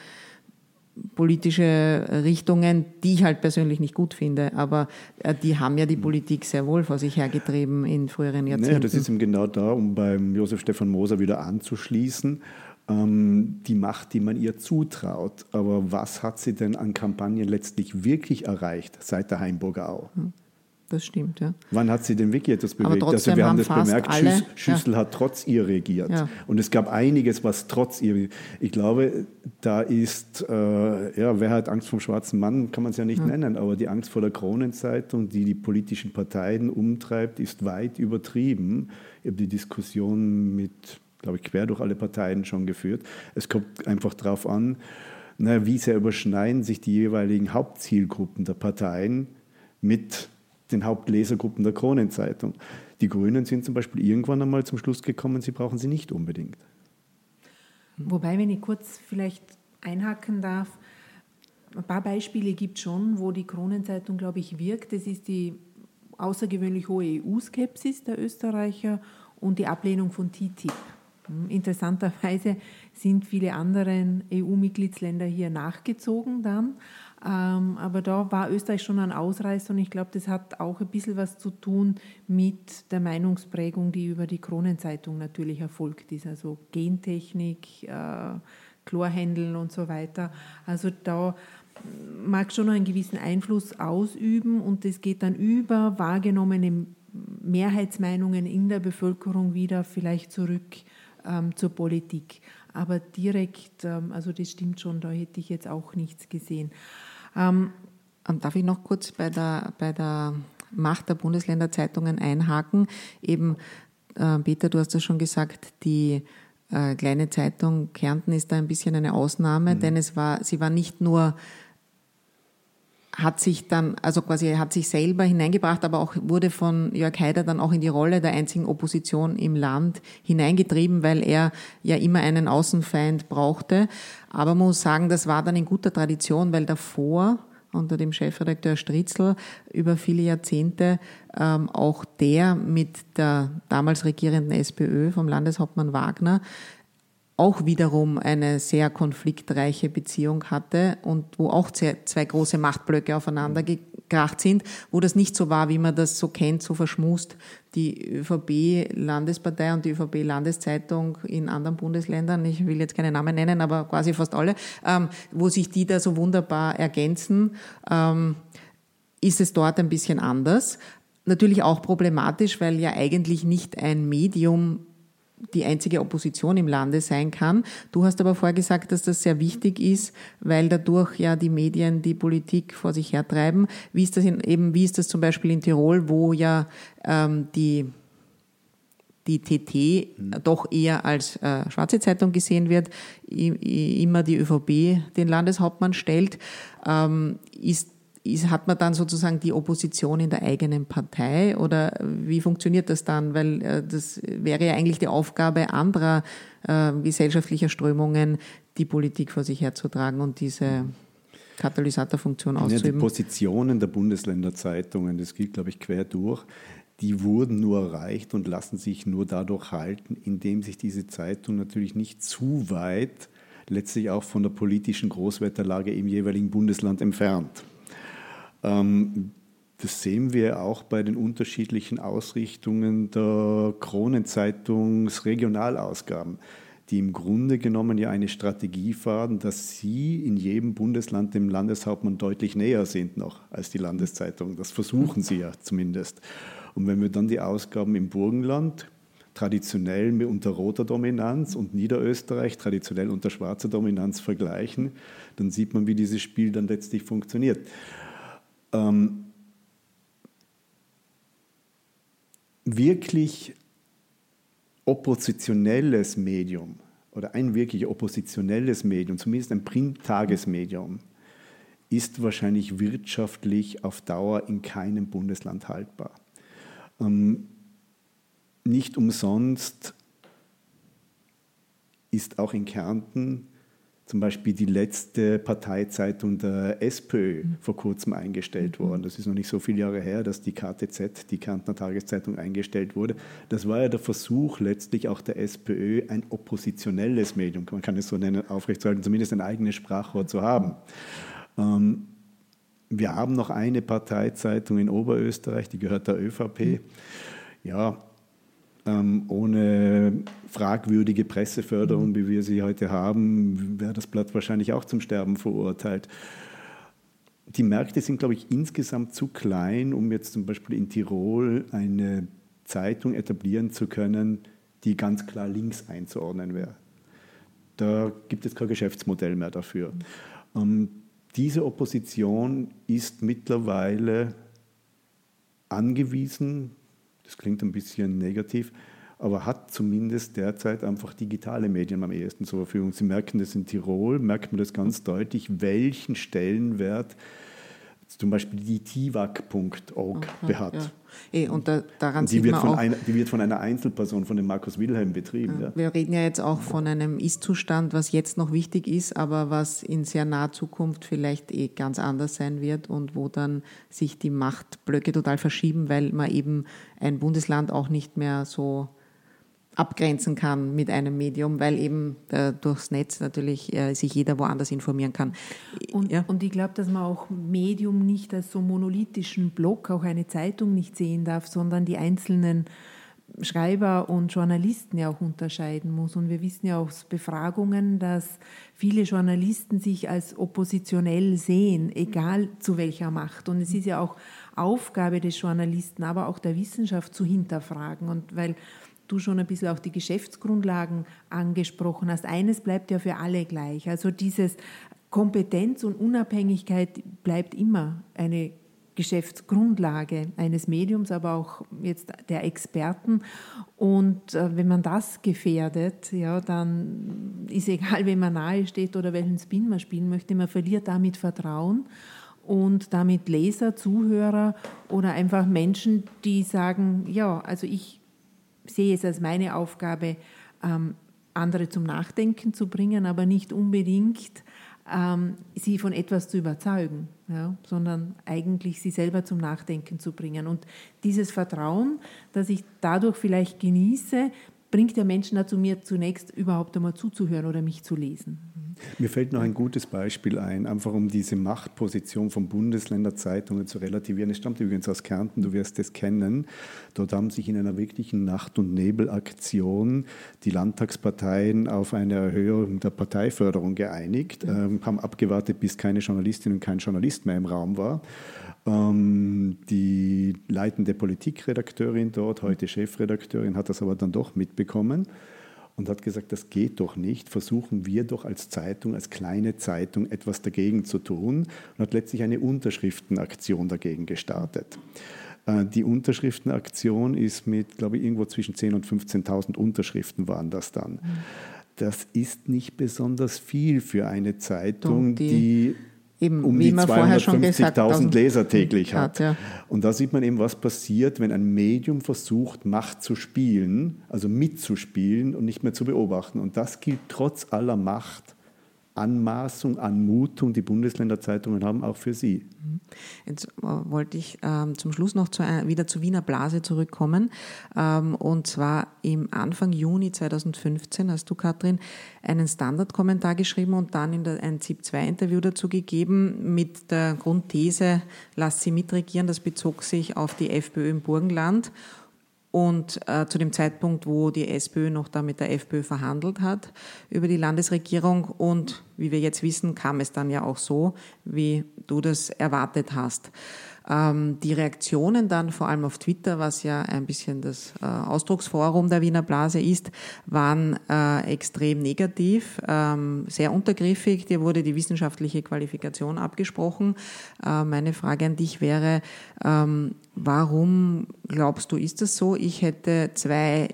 S3: politische Richtungen, die ich halt persönlich nicht gut finde, aber äh, die haben ja die Politik sehr wohl vor sich hergetrieben in früheren Jahrzehnten. Naja,
S5: das ist eben genau da, um beim Josef Stefan Moser wieder anzuschließen, ähm, die Macht, die man ihr zutraut. Aber was hat sie denn an Kampagnen letztlich wirklich erreicht seit der Heimburger Au? Hm
S3: das stimmt, ja.
S5: Wann hat sie denn wirklich etwas bewegt?
S3: also wir haben, das bemerkt, alle,
S5: Schüss, Schüssel ja. hat trotz ihr regiert. Ja. Und es gab einiges, was trotz ihr, ich glaube, da ist, äh, ja, wer hat Angst vom schwarzen Mann, kann man es ja nicht ja. nennen, aber die Angst vor der Kronenzeitung, die die politischen Parteien umtreibt, ist weit übertrieben. Ich habe die Diskussion mit, glaube ich, quer durch alle Parteien schon geführt. Es kommt einfach darauf an, na, wie sehr überschneiden sich die jeweiligen Hauptzielgruppen der Parteien mit den Hauptlesergruppen der Kronenzeitung. Die Grünen sind zum Beispiel irgendwann einmal zum Schluss gekommen, sie brauchen sie nicht unbedingt.
S4: Wobei, wenn ich kurz vielleicht einhaken darf, ein paar Beispiele gibt es schon, wo die Kronenzeitung, glaube ich, wirkt. Das ist die außergewöhnlich hohe EU-Skepsis der Österreicher und die Ablehnung von TTIP. Hm, interessanterweise sind viele andere EU-Mitgliedsländer hier nachgezogen dann. Ähm, aber da war Österreich schon ein Ausreißer und ich glaube, das hat auch ein bisschen was zu tun mit der Meinungsprägung, die über die Kronenzeitung natürlich erfolgt ist. Also Gentechnik, äh, Chlorhändeln und so weiter. Also da mag schon einen gewissen Einfluss ausüben und das geht dann über wahrgenommene Mehrheitsmeinungen in der Bevölkerung wieder vielleicht zurück ähm, zur Politik. Aber direkt, ähm, also das stimmt schon, da hätte ich jetzt auch nichts gesehen.
S3: Ähm, Darf ich noch kurz bei der, bei der Macht der Bundesländerzeitungen einhaken? Eben, äh, Peter, du hast das schon gesagt, die äh, kleine Zeitung Kärnten ist da ein bisschen eine Ausnahme, mhm. denn es war, sie war nicht nur hat sich dann, also quasi hat sich selber hineingebracht, aber auch wurde von Jörg Haider dann auch in die Rolle der einzigen Opposition im Land hineingetrieben, weil er ja immer einen Außenfeind brauchte. Aber man muss sagen, das war dann in guter Tradition, weil davor unter dem Chefredakteur Stritzel über viele Jahrzehnte ähm, auch der mit der damals regierenden SPÖ vom Landeshauptmann Wagner auch wiederum eine sehr konfliktreiche Beziehung hatte und wo auch zwei große Machtblöcke aufeinander gekracht sind, wo das nicht so war, wie man das so kennt, so verschmust, die ÖVP-Landespartei und die ÖVP-Landeszeitung in anderen Bundesländern, ich will jetzt keine Namen nennen, aber quasi fast alle, ähm, wo sich die da so wunderbar ergänzen, ähm, ist es dort ein bisschen anders. Natürlich auch problematisch, weil ja eigentlich nicht ein Medium die einzige Opposition im Lande sein kann. Du hast aber vorgesagt, dass das sehr wichtig ist, weil dadurch ja die Medien die Politik vor sich hertreiben. Wie ist das in, eben, wie ist das zum Beispiel in Tirol, wo ja ähm, die die TT mhm. doch eher als äh, schwarze Zeitung gesehen wird, immer die ÖVP den Landeshauptmann stellt, ähm, ist ist, hat man dann sozusagen die Opposition in der eigenen Partei oder wie funktioniert das dann? Weil äh, das wäre ja eigentlich die Aufgabe anderer äh, gesellschaftlicher Strömungen, die Politik vor sich herzutragen und diese Katalysatorfunktion auszuüben. Ja,
S5: die Positionen der Bundesländerzeitungen, das gilt, glaube ich, quer durch, die wurden nur erreicht und lassen sich nur dadurch halten, indem sich diese Zeitung natürlich nicht zu weit letztlich auch von der politischen Großwetterlage im jeweiligen Bundesland entfernt. Ähm, das sehen wir auch bei den unterschiedlichen Ausrichtungen der Kronenzeitungsregionalausgaben, die im Grunde genommen ja eine Strategie fahren, dass sie in jedem Bundesland dem Landeshauptmann deutlich näher sind noch als die Landeszeitung. Das versuchen sie ja zumindest. Und wenn wir dann die Ausgaben im Burgenland, traditionell unter roter Dominanz und Niederösterreich traditionell unter schwarzer Dominanz vergleichen, dann sieht man, wie dieses Spiel dann letztlich funktioniert ähm, wirklich oppositionelles Medium oder ein wirklich oppositionelles Medium, zumindest ein Print-Tagesmedium, ist wahrscheinlich wirtschaftlich auf Dauer in keinem Bundesland haltbar. Ähm, nicht umsonst ist auch in Kärnten zum Beispiel die letzte Parteizeitung der SPÖ mhm. vor kurzem eingestellt mhm. worden. Das ist noch nicht so viele Jahre her, dass die KTZ, die Kärntner Tageszeitung, eingestellt wurde. Das war ja der Versuch letztlich auch der SPÖ, ein oppositionelles Medium, man kann es so nennen, aufrechtzuerhalten, zumindest ein eigenes Sprachrohr zu haben. Ähm, wir haben noch eine Parteizeitung in Oberösterreich, die gehört der ÖVP. Mhm. Ja, ähm, ohne fragwürdige Presseförderung, mhm. wie wir sie heute haben, wäre das Blatt wahrscheinlich auch zum Sterben verurteilt. Die Märkte sind, glaube ich, insgesamt zu klein, um jetzt zum Beispiel in Tirol eine Zeitung etablieren zu können, die ganz klar links einzuordnen wäre. Da gibt es kein Geschäftsmodell mehr dafür. Ähm, diese Opposition ist mittlerweile angewiesen, das klingt ein bisschen negativ, aber hat zumindest derzeit einfach digitale Medien am ehesten zur Verfügung. Sie merken das in Tirol, merkt man das ganz deutlich, welchen Stellenwert zum Beispiel die tivac.org hat. Ja.
S3: E, und da, daran
S5: und die, wird von einer, die wird von einer Einzelperson, von dem Markus Wilhelm betrieben.
S3: Ja. Wir reden ja jetzt auch von einem Ist-Zustand, was jetzt noch wichtig ist, aber was in sehr naher Zukunft vielleicht eh ganz anders sein wird und wo dann sich die Machtblöcke total verschieben, weil man eben ein Bundesland auch nicht mehr so abgrenzen kann mit einem Medium, weil eben äh, durchs Netz natürlich äh, sich jeder woanders informieren kann.
S4: Und, ja? und ich glaube, dass man auch Medium nicht als so monolithischen Block, auch eine Zeitung nicht sehen darf, sondern die einzelnen Schreiber und Journalisten ja auch unterscheiden muss. Und wir wissen ja aus Befragungen, dass viele Journalisten sich als oppositionell sehen, egal zu welcher Macht. Und es ist ja auch Aufgabe des Journalisten, aber auch der Wissenschaft zu hinterfragen. Und weil du schon ein bisschen auch die Geschäftsgrundlagen angesprochen hast. Eines bleibt ja für alle gleich. Also dieses Kompetenz und Unabhängigkeit bleibt immer eine Geschäftsgrundlage eines Mediums, aber auch jetzt der Experten. Und äh, wenn man das gefährdet, ja, dann ist egal, wem man nahe steht oder welchen Spin man spielen möchte, man verliert damit Vertrauen und damit Leser, Zuhörer oder einfach Menschen, die sagen, ja, also ich sehe es als meine Aufgabe, ähm, andere zum Nachdenken zu bringen, aber nicht unbedingt ähm, sie von etwas zu überzeugen, ja, sondern eigentlich sie selber zum Nachdenken zu bringen. Und dieses Vertrauen, das ich dadurch vielleicht genieße, bringt der Menschen dazu, mir zunächst überhaupt einmal zuzuhören oder mich zu lesen.
S5: Mir fällt noch ein gutes Beispiel ein, einfach um diese Machtposition von Bundesländerzeitungen zu relativieren. Es stammt übrigens aus Kärnten, du wirst es kennen. Dort haben sich in einer wirklichen Nacht- und Nebelaktion die Landtagsparteien auf eine Erhöhung der Parteiförderung geeinigt, ähm, haben abgewartet, bis keine Journalistin und kein Journalist mehr im Raum war. Ähm, die leitende Politikredakteurin dort, heute Chefredakteurin, hat das aber dann doch mitbekommen und hat gesagt, das geht doch nicht, versuchen wir doch als Zeitung, als kleine Zeitung etwas dagegen zu tun und hat letztlich eine Unterschriftenaktion dagegen gestartet. Äh, die Unterschriftenaktion ist mit, glaube ich, irgendwo zwischen 10.000 und 15.000 Unterschriften waren das dann. Mhm. Das ist nicht besonders viel für eine Zeitung, die, die eben, um die 250.000 Leser täglich hat. hat ja. Und da sieht man eben, was passiert, wenn ein Medium versucht, Macht zu spielen, also mitzuspielen und nicht mehr zu beobachten. Und das gilt trotz aller Macht Anmaßung, Anmutung, die Bundesländerzeitungen haben, auch für Sie.
S3: Jetzt äh, wollte ich ähm, zum Schluss noch zu, äh, wieder zur Wiener Blase zurückkommen. Ähm, und zwar im Anfang Juni 2015 hast du, Katrin, einen Standardkommentar geschrieben und dann in der, ein ZIP-2-Interview dazu gegeben mit der Grundthese, lasst sie mitregieren. Das bezog sich auf die FPÖ im Burgenland und äh, zu dem Zeitpunkt, wo die SPÖ noch da mit der FPÖ verhandelt hat über die Landesregierung. Und wie wir jetzt wissen, kam es dann ja auch so, wie du das erwartet hast. Ähm, die Reaktionen dann, vor allem auf Twitter, was ja ein bisschen das äh, Ausdrucksforum der Wiener Blase ist, waren äh, extrem negativ, ähm, sehr untergriffig. Dir wurde die wissenschaftliche Qualifikation abgesprochen. Äh, meine Frage an dich wäre, ähm, warum glaubst du, ist das so? Ich hätte zwei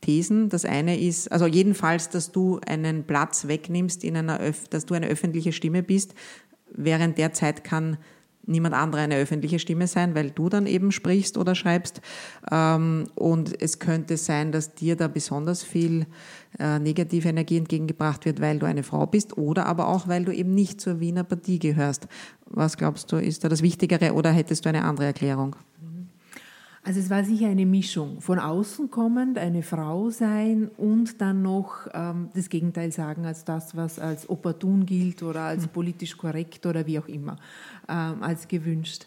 S3: Thesen. Das eine ist, also jedenfalls, dass du einen Platz wegnimmst in einer, Öf dass du eine öffentliche Stimme bist. Während der Zeit kann niemand anderer eine öffentliche Stimme sein, weil du dann eben sprichst oder schreibst. Ähm, und es könnte sein, dass dir da besonders viel äh, negative Energie entgegengebracht wird, weil du eine Frau bist oder aber auch, weil du eben nicht zur Wiener Partie gehörst. Was glaubst du, ist da das Wichtigere oder hättest du eine andere Erklärung?
S4: Also es war sicher eine Mischung. Von außen kommend, eine Frau sein und dann noch ähm, das Gegenteil sagen als das, was als opportun gilt oder als hm. politisch korrekt oder wie auch immer, ähm, als gewünscht.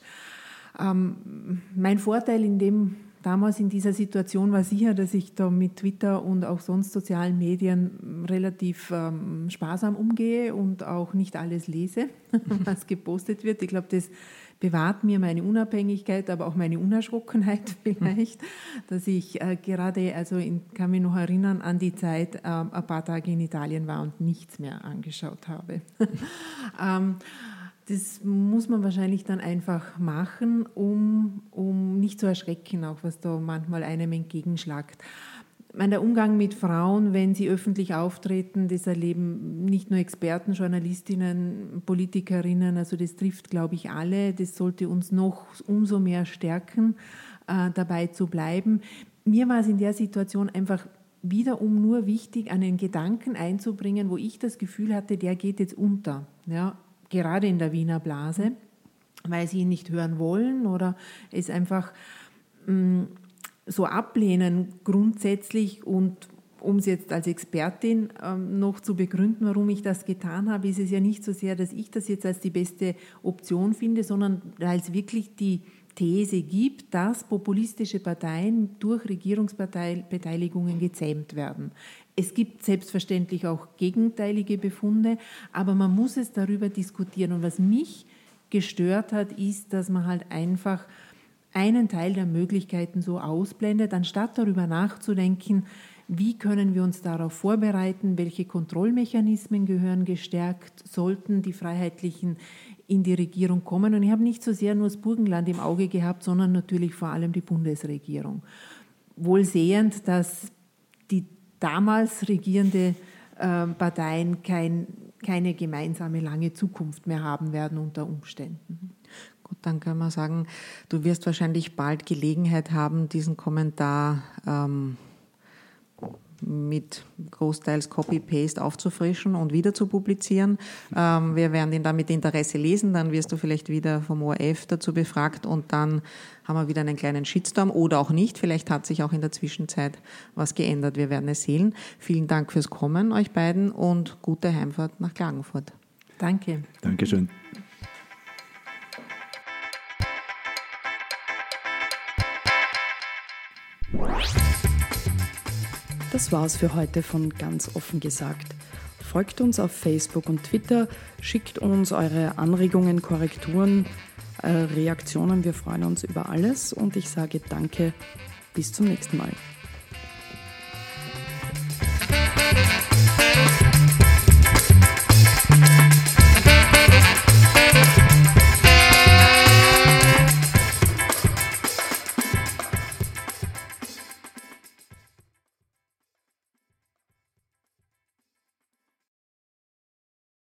S4: Ähm, mein Vorteil in dem damals in dieser Situation war sicher, dass ich da mit Twitter und auch sonst sozialen Medien relativ ähm, sparsam umgehe und auch nicht alles lese, was gepostet wird. Ich glaube, das bewahrt mir meine Unabhängigkeit, aber auch meine Unerschrockenheit vielleicht, dass ich äh, gerade, also in, kann mich noch erinnern an die Zeit, äh, ein paar Tage in Italien war und nichts mehr angeschaut habe. ähm, das muss man wahrscheinlich dann einfach machen, um, um nicht zu erschrecken, auch was da manchmal einem entgegenschlagt. Meine, der Umgang mit Frauen, wenn sie öffentlich auftreten, das erleben nicht nur Experten, Journalistinnen, Politikerinnen, also das trifft, glaube ich, alle. Das sollte uns noch umso mehr stärken, äh, dabei zu bleiben. Mir war es in der Situation einfach wiederum nur wichtig, einen Gedanken einzubringen, wo ich das Gefühl hatte, der geht jetzt unter. Ja, gerade in der Wiener Blase, weil sie ihn nicht hören wollen oder es einfach mm, so ablehnen grundsätzlich und um es jetzt als Expertin ähm, noch zu begründen, warum ich das getan habe, ist es ja nicht so sehr, dass ich das jetzt als die beste Option finde, sondern weil es wirklich die These gibt, dass populistische Parteien durch Regierungsbeteiligungen gezähmt werden. Es gibt selbstverständlich auch gegenteilige Befunde, aber man muss es darüber diskutieren. Und was mich gestört hat, ist, dass man halt einfach einen Teil der Möglichkeiten so ausblendet, anstatt darüber nachzudenken, wie können wir uns darauf vorbereiten, welche Kontrollmechanismen gehören gestärkt, sollten die Freiheitlichen in die Regierung kommen. Und ich habe nicht so sehr nur das Burgenland im Auge gehabt, sondern natürlich vor allem die Bundesregierung. Wohl sehend, dass die damals regierende äh, Parteien kein, keine gemeinsame lange Zukunft mehr haben werden unter Umständen.
S3: Gut, dann können wir sagen, du wirst wahrscheinlich bald Gelegenheit haben, diesen Kommentar ähm, mit großteils Copy-Paste aufzufrischen und wieder zu publizieren. Ähm, wir werden ihn dann mit Interesse lesen, dann wirst du vielleicht wieder vom ORF dazu befragt und dann haben wir wieder einen kleinen Shitstorm oder auch nicht. Vielleicht hat sich auch in der Zwischenzeit was geändert. Wir werden es sehen. Vielen Dank fürs Kommen, euch beiden, und gute Heimfahrt nach Klagenfurt.
S4: Danke.
S5: Dankeschön.
S2: Das war's für heute von ganz offen gesagt. Folgt uns auf Facebook und Twitter, schickt uns eure Anregungen, Korrekturen, äh, Reaktionen. Wir freuen uns über alles und ich sage danke. Bis zum nächsten Mal.